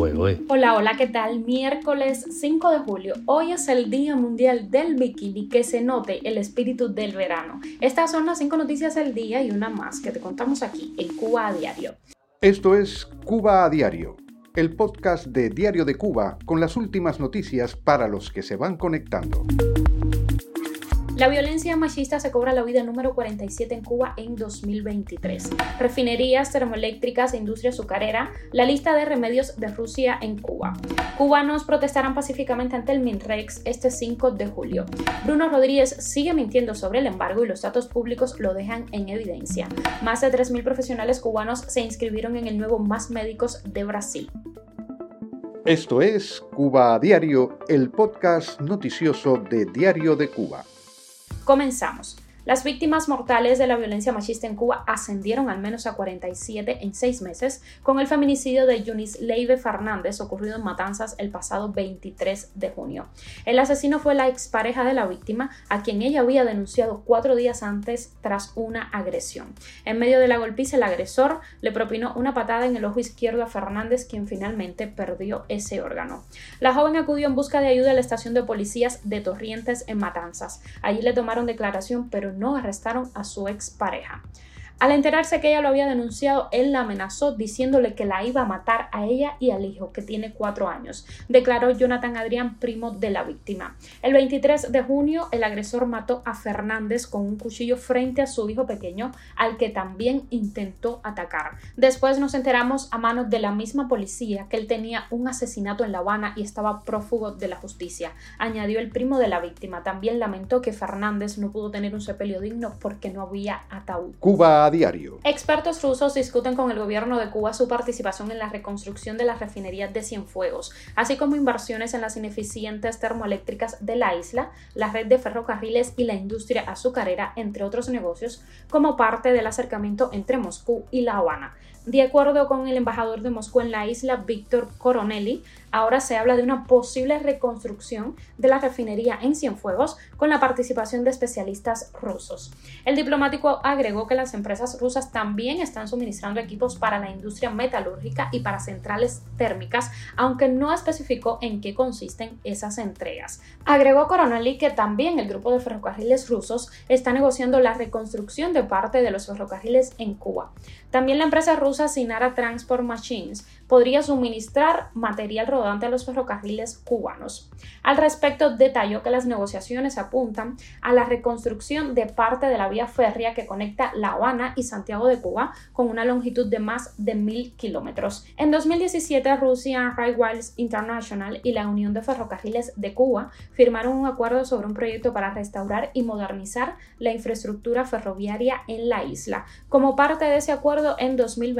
fuego, ¿eh? Hola, hola, ¿qué tal? Miércoles 5 de julio. Hoy es el Día Mundial del Bikini, que se note el espíritu del verano. Estas son las cinco noticias del día y una más que te contamos aquí en Cuba a Diario. Esto es Cuba a Diario, el podcast de Diario de Cuba con las últimas noticias para los que se van conectando. La violencia machista se cobra la vida número 47 en Cuba en 2023. Refinerías, termoeléctricas e industria azucarera, la lista de remedios de Rusia en Cuba. Cubanos protestarán pacíficamente ante el MINREX este 5 de julio. Bruno Rodríguez sigue mintiendo sobre el embargo y los datos públicos lo dejan en evidencia. Más de 3.000 profesionales cubanos se inscribieron en el nuevo Más Médicos de Brasil. Esto es Cuba a Diario, el podcast noticioso de Diario de Cuba. Comenzamos. Las víctimas mortales de la violencia machista en Cuba ascendieron al menos a 47 en seis meses, con el feminicidio de Yunis Leive Fernández ocurrido en Matanzas el pasado 23 de junio. El asesino fue la expareja de la víctima, a quien ella había denunciado cuatro días antes tras una agresión. En medio de la golpiza, el agresor le propinó una patada en el ojo izquierdo a Fernández, quien finalmente perdió ese órgano. La joven acudió en busca de ayuda a la estación de policías de Torrientes en Matanzas. Allí le tomaron declaración, pero no arrestaron a su expareja. Al enterarse que ella lo había denunciado, él la amenazó diciéndole que la iba a matar a ella y al hijo, que tiene cuatro años, declaró Jonathan Adrián, primo de la víctima. El 23 de junio, el agresor mató a Fernández con un cuchillo frente a su hijo pequeño, al que también intentó atacar. Después nos enteramos a manos de la misma policía que él tenía un asesinato en La Habana y estaba prófugo de la justicia, añadió el primo de la víctima. También lamentó que Fernández no pudo tener un sepelio digno porque no había ataúd. Cuba diario. Expertos rusos discuten con el gobierno de Cuba su participación en la reconstrucción de las refinerías de Cienfuegos, así como inversiones en las ineficientes termoeléctricas de la isla, la red de ferrocarriles y la industria azucarera, entre otros negocios, como parte del acercamiento entre Moscú y La Habana. De acuerdo con el embajador de Moscú en la isla, Víctor Coronelli, ahora se habla de una posible reconstrucción de la refinería en Cienfuegos con la participación de especialistas rusos. El diplomático agregó que las empresas rusas también están suministrando equipos para la industria metalúrgica y para centrales térmicas, aunque no especificó en qué consisten esas entregas. Agregó Coronelli que también el grupo de ferrocarriles rusos está negociando la reconstrucción de parte de los ferrocarriles en Cuba. También la empresa rusa Sinara Transport Machines podría suministrar material rodante a los ferrocarriles cubanos. Al respecto, detalló que las negociaciones apuntan a la reconstrucción de parte de la vía férrea que conecta La Habana y Santiago de Cuba con una longitud de más de mil kilómetros. En 2017, Rusia Railways International y la Unión de Ferrocarriles de Cuba firmaron un acuerdo sobre un proyecto para restaurar y modernizar la infraestructura ferroviaria en la isla. Como parte de ese acuerdo, en 2020,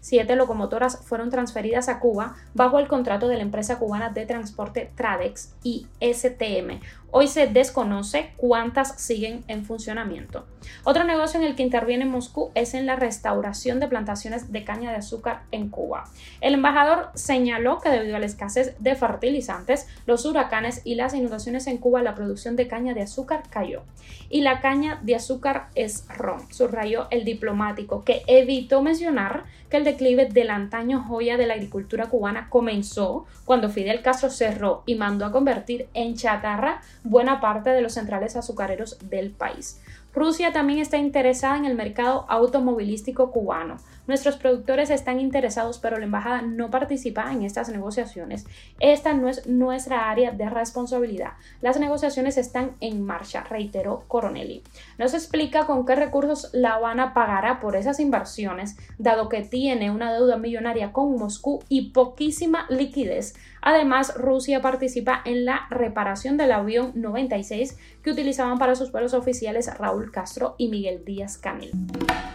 siete locomotoras fueron transferidas a Cuba bajo el contrato de la empresa cubana de transporte Tradex y STM, Hoy se desconoce cuántas siguen en funcionamiento. Otro negocio en el que interviene Moscú es en la restauración de plantaciones de caña de azúcar en Cuba. El embajador señaló que debido a la escasez de fertilizantes, los huracanes y las inundaciones en Cuba, la producción de caña de azúcar cayó. Y la caña de azúcar es ron, subrayó el diplomático, que evitó mencionar que el declive del antaño joya de la agricultura cubana comenzó cuando Fidel Castro cerró y mandó a convertir en chatarra buena parte de los centrales azucareros del país. Rusia también está interesada en el mercado automovilístico cubano. Nuestros productores están interesados, pero la embajada no participa en estas negociaciones. Esta no es nuestra área de responsabilidad. Las negociaciones están en marcha, reiteró Coronelli. No se explica con qué recursos La Habana pagará por esas inversiones, dado que tiene una deuda millonaria con Moscú y poquísima liquidez. Además, Rusia participa en la reparación del avión 96 que utilizaban para sus vuelos oficiales Raúl Castro y Miguel Díaz Canel.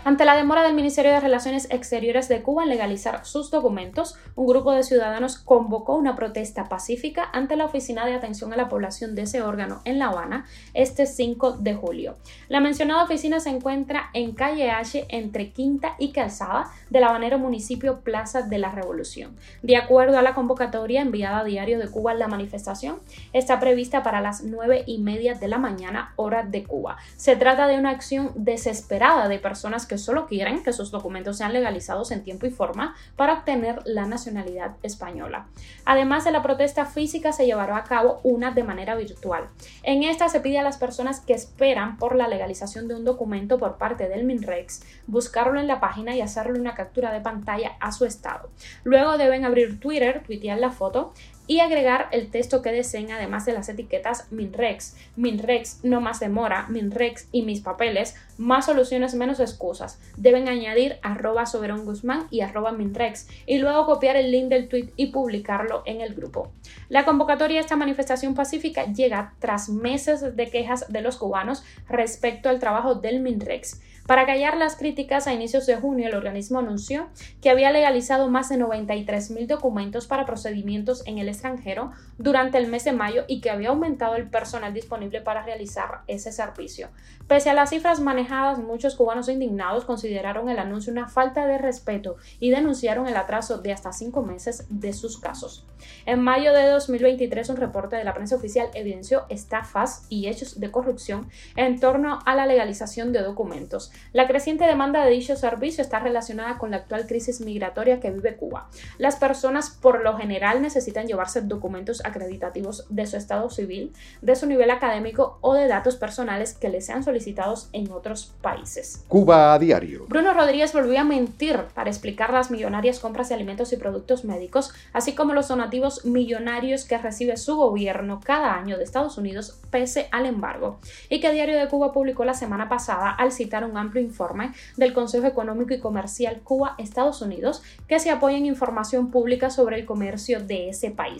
Ante la demora del Ministerio de Relaciones Exteriores de Cuba en legalizar sus documentos, un grupo de ciudadanos convocó una protesta pacífica ante la Oficina de Atención a la Población de ese órgano en La Habana este 5 de julio. La mencionada oficina se encuentra en calle H entre Quinta y Calzada del habanero municipio Plaza de la Revolución. De acuerdo a la convocatoria enviada a Diario de Cuba, la manifestación está prevista para las nueve y media de la mañana, hora de Cuba. Se trata de una acción desesperada de personas que solo quieren que sus documentos sean legalizados en tiempo y forma para obtener la nacionalidad española. Además de la protesta física, se llevará a cabo una de manera virtual. En esta se pide a las personas que esperan por la legalización de un documento por parte del MINREX buscarlo en la página y hacerle una captura de pantalla a su estado. Luego deben abrir Twitter, tuitear la foto y agregar el texto que deseen además de las etiquetas MinRex, MinRex no más demora, MinRex y mis papeles, más soluciones menos excusas. Deben añadir arroba Soberón Guzmán y arroba MinRex y luego copiar el link del tweet y publicarlo en el grupo. La convocatoria de esta manifestación pacífica llega tras meses de quejas de los cubanos respecto al trabajo del MinRex. Para callar las críticas, a inicios de junio el organismo anunció que había legalizado más de 93.000 documentos para procedimientos en el extranjero durante el mes de mayo y que había aumentado el personal disponible para realizar ese servicio. Pese a las cifras manejadas, muchos cubanos indignados consideraron el anuncio una falta de respeto y denunciaron el atraso de hasta cinco meses de sus casos. En mayo de 2023, un reporte de la prensa oficial evidenció estafas y hechos de corrupción en torno a la legalización de documentos. La creciente demanda de dicho servicio está relacionada con la actual crisis migratoria que vive Cuba. Las personas por lo general necesitan llevarse documentos acreditativos de su estado civil, de su nivel académico o de datos personales que les sean solicitados en otros países. Cuba a diario. Bruno Rodríguez volvió a mentir para explicar las millonarias compras de alimentos y productos médicos, así como los donativos millonarios que recibe su gobierno cada año de Estados Unidos pese al embargo, y que Diario de Cuba publicó la semana pasada al citar un amplio informe del Consejo Económico y Comercial Cuba-Estados Unidos que se apoya en información pública sobre el comercio de ese país.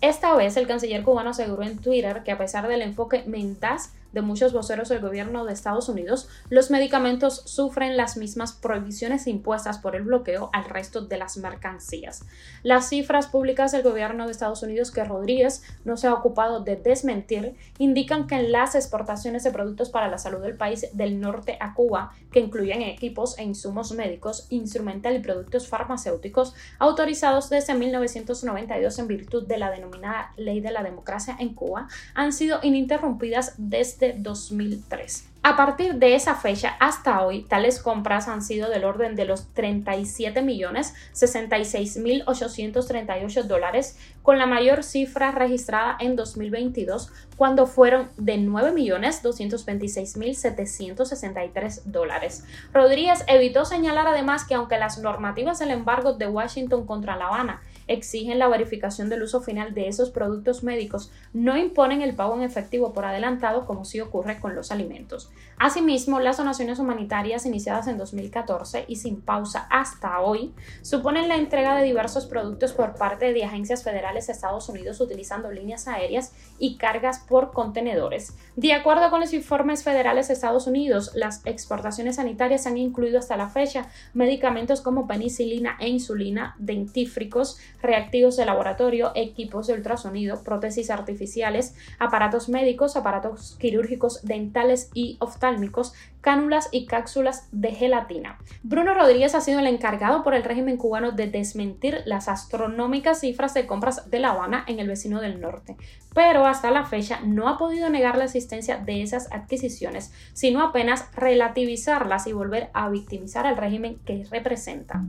Esta vez el canciller cubano aseguró en Twitter que a pesar del enfoque mental de muchos voceros del gobierno de Estados Unidos, los medicamentos sufren las mismas prohibiciones impuestas por el bloqueo al resto de las mercancías. Las cifras públicas del gobierno de Estados Unidos que Rodríguez no se ha ocupado de desmentir indican que las exportaciones de productos para la salud del país del norte a Cuba, que incluyen equipos e insumos médicos, instrumental y productos farmacéuticos autorizados desde 1992 en virtud de la denominada Ley de la Democracia en Cuba, han sido ininterrumpidas desde 2003. A partir de esa fecha hasta hoy, tales compras han sido del orden de los 37 millones 66 mil 838 dólares, con la mayor cifra registrada en 2022, cuando fueron de 9 millones 226 mil 763 dólares. Rodríguez evitó señalar además que aunque las normativas del embargo de Washington contra La Habana exigen la verificación del uso final de esos productos médicos, no imponen el pago en efectivo por adelantado como sí ocurre con los alimentos. Asimismo, las donaciones humanitarias iniciadas en 2014 y sin pausa hasta hoy suponen la entrega de diversos productos por parte de agencias federales de Estados Unidos utilizando líneas aéreas y cargas por contenedores. De acuerdo con los informes federales de Estados Unidos, las exportaciones sanitarias han incluido hasta la fecha medicamentos como penicilina e insulina, dentífricos, reactivos de laboratorio, equipos de ultrasonido, prótesis artificiales, aparatos médicos, aparatos quirúrgicos, dentales y oftálmicos, cánulas y cápsulas de gelatina. Bruno Rodríguez ha sido el encargado por el régimen cubano de desmentir las astronómicas cifras de compras de La Habana en el vecino del norte, pero hasta la fecha no ha podido negar la existencia de esas adquisiciones, sino apenas relativizarlas y volver a victimizar al régimen que representa.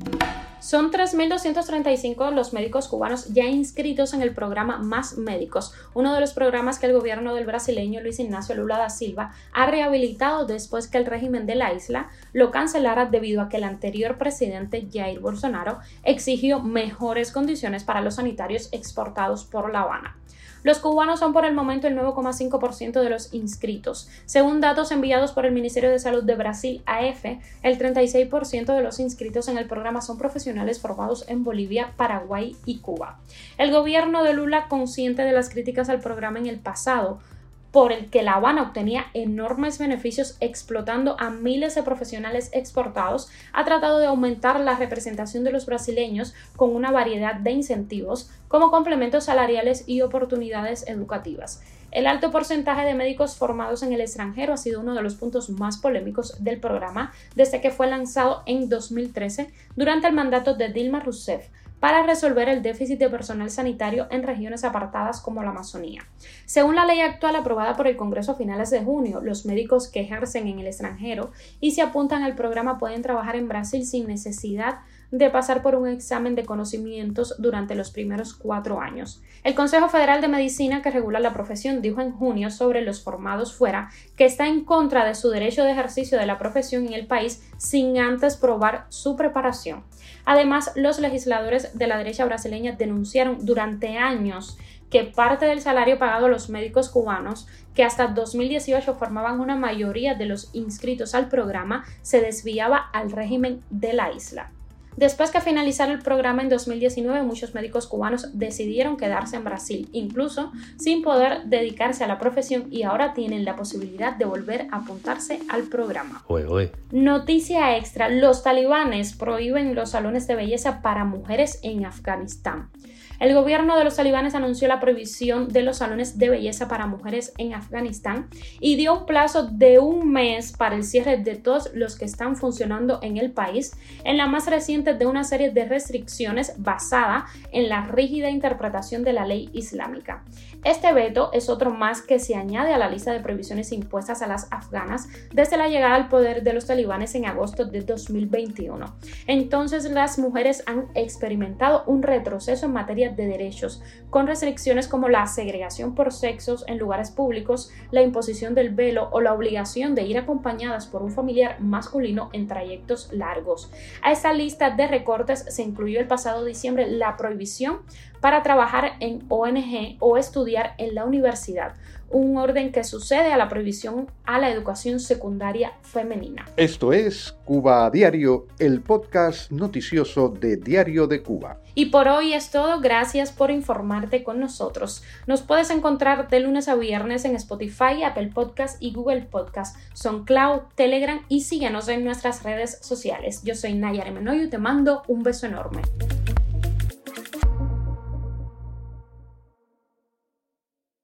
Son 3.235 los médicos cubanos ya inscritos en el programa Más Médicos, uno de los programas que el gobierno del brasileño Luis Ignacio Lula da Silva ha rehabilitado después que el régimen de la isla lo cancelara debido a que el anterior presidente Jair Bolsonaro exigió mejores condiciones para los sanitarios exportados por La Habana. Los cubanos son por el momento el 9,5% de los inscritos. Según datos enviados por el Ministerio de Salud de Brasil, AF, el 36% de los inscritos en el programa son profesionales formados en Bolivia, Paraguay y Cuba. El gobierno de Lula, consciente de las críticas al programa en el pasado, por el que La Habana obtenía enormes beneficios explotando a miles de profesionales exportados, ha tratado de aumentar la representación de los brasileños con una variedad de incentivos como complementos salariales y oportunidades educativas. El alto porcentaje de médicos formados en el extranjero ha sido uno de los puntos más polémicos del programa desde que fue lanzado en 2013 durante el mandato de Dilma Rousseff, para resolver el déficit de personal sanitario en regiones apartadas como la Amazonía. Según la ley actual aprobada por el Congreso a finales de junio, los médicos que ejercen en el extranjero y se apuntan al programa pueden trabajar en Brasil sin necesidad pasar por un examen de conocimientos durante los primeros cuatro años. El Consejo Federal de Medicina, que regula la profesión, dijo en junio sobre los formados fuera que está en contra de su derecho de ejercicio de la profesión en el país sin antes probar su preparación. Además, los legisladores de la derecha brasileña denunciaron durante años que parte del salario pagado a los médicos cubanos, que hasta 2018 formaban una mayoría de los inscritos al programa, se desviaba al régimen de la isla. Después que finalizara el programa en 2019, muchos médicos cubanos decidieron quedarse en Brasil, incluso sin poder dedicarse a la profesión y ahora tienen la posibilidad de volver a apuntarse al programa. Noticia extra, los talibanes prohíben los salones de belleza para mujeres en Afganistán. El gobierno de los talibanes anunció la prohibición de los salones de belleza para mujeres en Afganistán y dio un plazo de un mes para el cierre de todos los que están funcionando en el país, en la más reciente de una serie de restricciones basada en la rígida interpretación de la ley islámica. Este veto es otro más que se añade a la lista de prohibiciones impuestas a las afganas desde la llegada al poder de los talibanes en agosto de 2021. Entonces las mujeres han experimentado un retroceso en materia de derechos, con restricciones como la segregación por sexos en lugares públicos, la imposición del velo o la obligación de ir acompañadas por un familiar masculino en trayectos largos. A esta lista de recortes se incluyó el pasado diciembre la prohibición para trabajar en ONG o estudiar en la universidad, un orden que sucede a la prohibición a la educación secundaria femenina. Esto es Cuba a Diario, el podcast noticioso de Diario de Cuba. Y por hoy es todo, gracias por informarte con nosotros. Nos puedes encontrar de lunes a viernes en Spotify, Apple Podcast y Google Podcast, SoundCloud, Telegram y síguenos en nuestras redes sociales. Yo soy Nayar Menoyo y te mando un beso enorme.